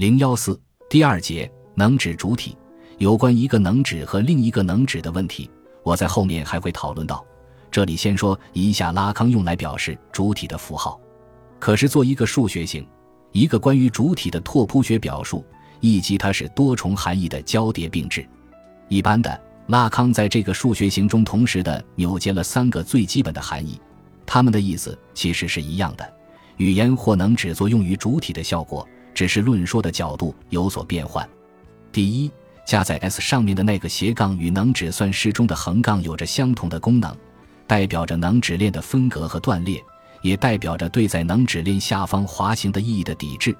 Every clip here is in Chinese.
零幺四第二节能指主体，有关一个能指和另一个能指的问题，我在后面还会讨论到。这里先说一下拉康用来表示主体的符号，可是做一个数学型，一个关于主体的拓扑学表述，以及它是多重含义的交叠并置。一般的，拉康在这个数学形中同时的扭结了三个最基本的含义，它们的意思其实是一样的。语言或能指作用于主体的效果。只是论说的角度有所变换。第一，加在 S 上面的那个斜杠与能指算式中的横杠有着相同的功能，代表着能指链的分隔和断裂，也代表着对在能指链下方滑行的意义的抵制。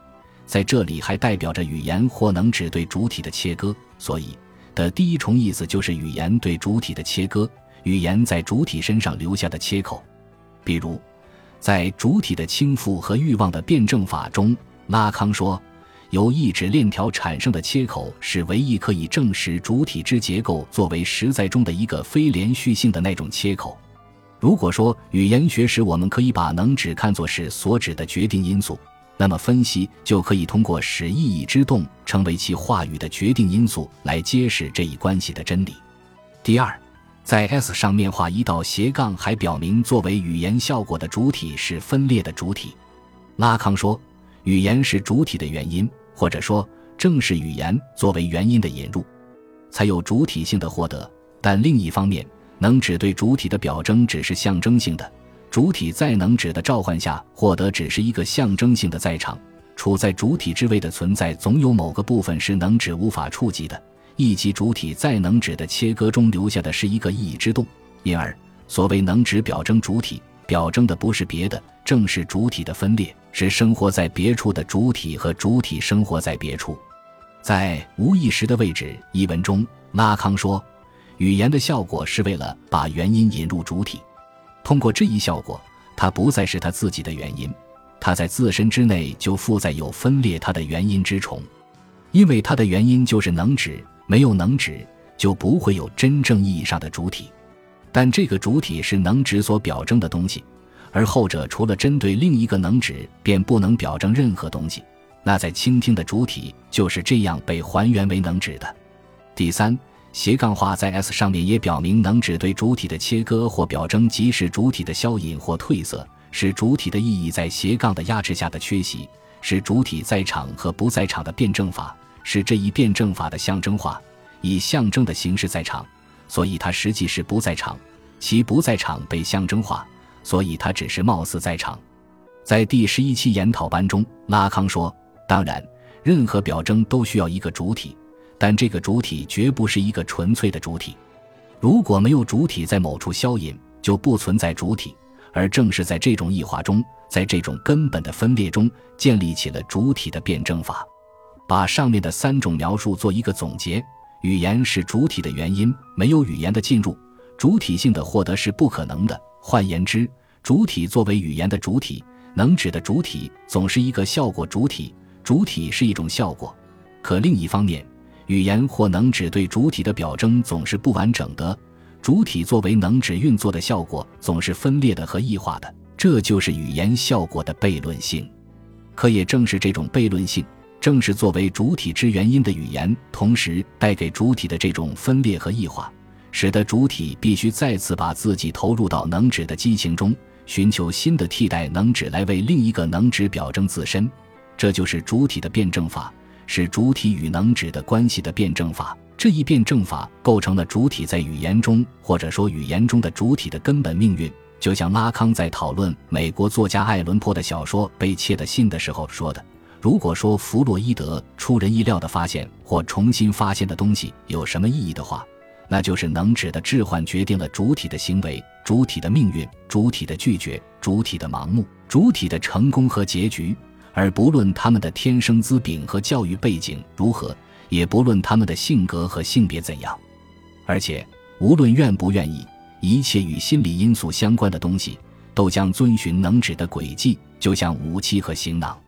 在这里还代表着语言或能指对主体的切割。所以的第一重意思就是语言对主体的切割，语言在主体身上留下的切口。比如，在主体的倾覆和欲望的辩证法中。拉康说，由意指链条产生的切口是唯一可以证实主体之结构作为实在中的一个非连续性的那种切口。如果说语言学时我们可以把能指看作是所指的决定因素，那么分析就可以通过使意义之动成为其话语的决定因素来揭示这一关系的真理。第二，在 S 上面画一道斜杠，还表明作为语言效果的主体是分裂的主体。拉康说。语言是主体的原因，或者说，正是语言作为原因的引入，才有主体性的获得。但另一方面，能指对主体的表征只是象征性的，主体在能指的召唤下获得只是一个象征性的在场。处在主体之位的存在，总有某个部分是能指无法触及的。一级主体在能指的切割中留下的是一个意义之洞，因而，所谓能指表征主体。表征的不是别的，正是主体的分裂，是生活在别处的主体和主体生活在别处。在无意识的位置一文中，拉康说，语言的效果是为了把原因引入主体。通过这一效果，它不再是他自己的原因，它在自身之内就附在有分裂它的原因之虫，因为它的原因就是能指，没有能指就不会有真正意义上的主体。但这个主体是能指所表征的东西，而后者除了针对另一个能指，便不能表征任何东西。那在倾听的主体就是这样被还原为能指的。第三，斜杠化在 S 上面也表明能指对主体的切割或表征，即是主体的消隐或褪色，使主体的意义在斜杠的压制下的缺席，是主体在场和不在场的辩证法，是这一辩证法的象征化，以象征的形式在场。所以它实际是不在场，其不在场被象征化，所以它只是貌似在场。在第十一期研讨班中，拉康说：“当然，任何表征都需要一个主体，但这个主体绝不是一个纯粹的主体。如果没有主体在某处消隐，就不存在主体。而正是在这种异化中，在这种根本的分裂中，建立起了主体的辩证法。把上面的三种描述做一个总结。”语言是主体的原因，没有语言的进入，主体性的获得是不可能的。换言之，主体作为语言的主体，能指的主体总是一个效果主体，主体是一种效果。可另一方面，语言或能指对主体的表征总是不完整的，主体作为能指运作的效果总是分裂的和异化的。这就是语言效果的悖论性。可也正是这种悖论性。正是作为主体之原因的语言，同时带给主体的这种分裂和异化，使得主体必须再次把自己投入到能指的激情中，寻求新的替代能指来为另一个能指表征自身。这就是主体的辩证法，是主体与能指的关系的辩证法。这一辩证法构成了主体在语言中，或者说语言中的主体的根本命运。就像拉康在讨论美国作家爱伦坡的小说《被窃的信》的时候说的。如果说弗洛伊德出人意料的发现或重新发现的东西有什么意义的话，那就是能指的置换决定了主体的行为、主体的命运、主体的拒绝、主体的盲目、主体的成功和结局，而不论他们的天生资禀和教育背景如何，也不论他们的性格和性别怎样，而且无论愿不愿意，一切与心理因素相关的东西都将遵循能指的轨迹，就像武器和行囊。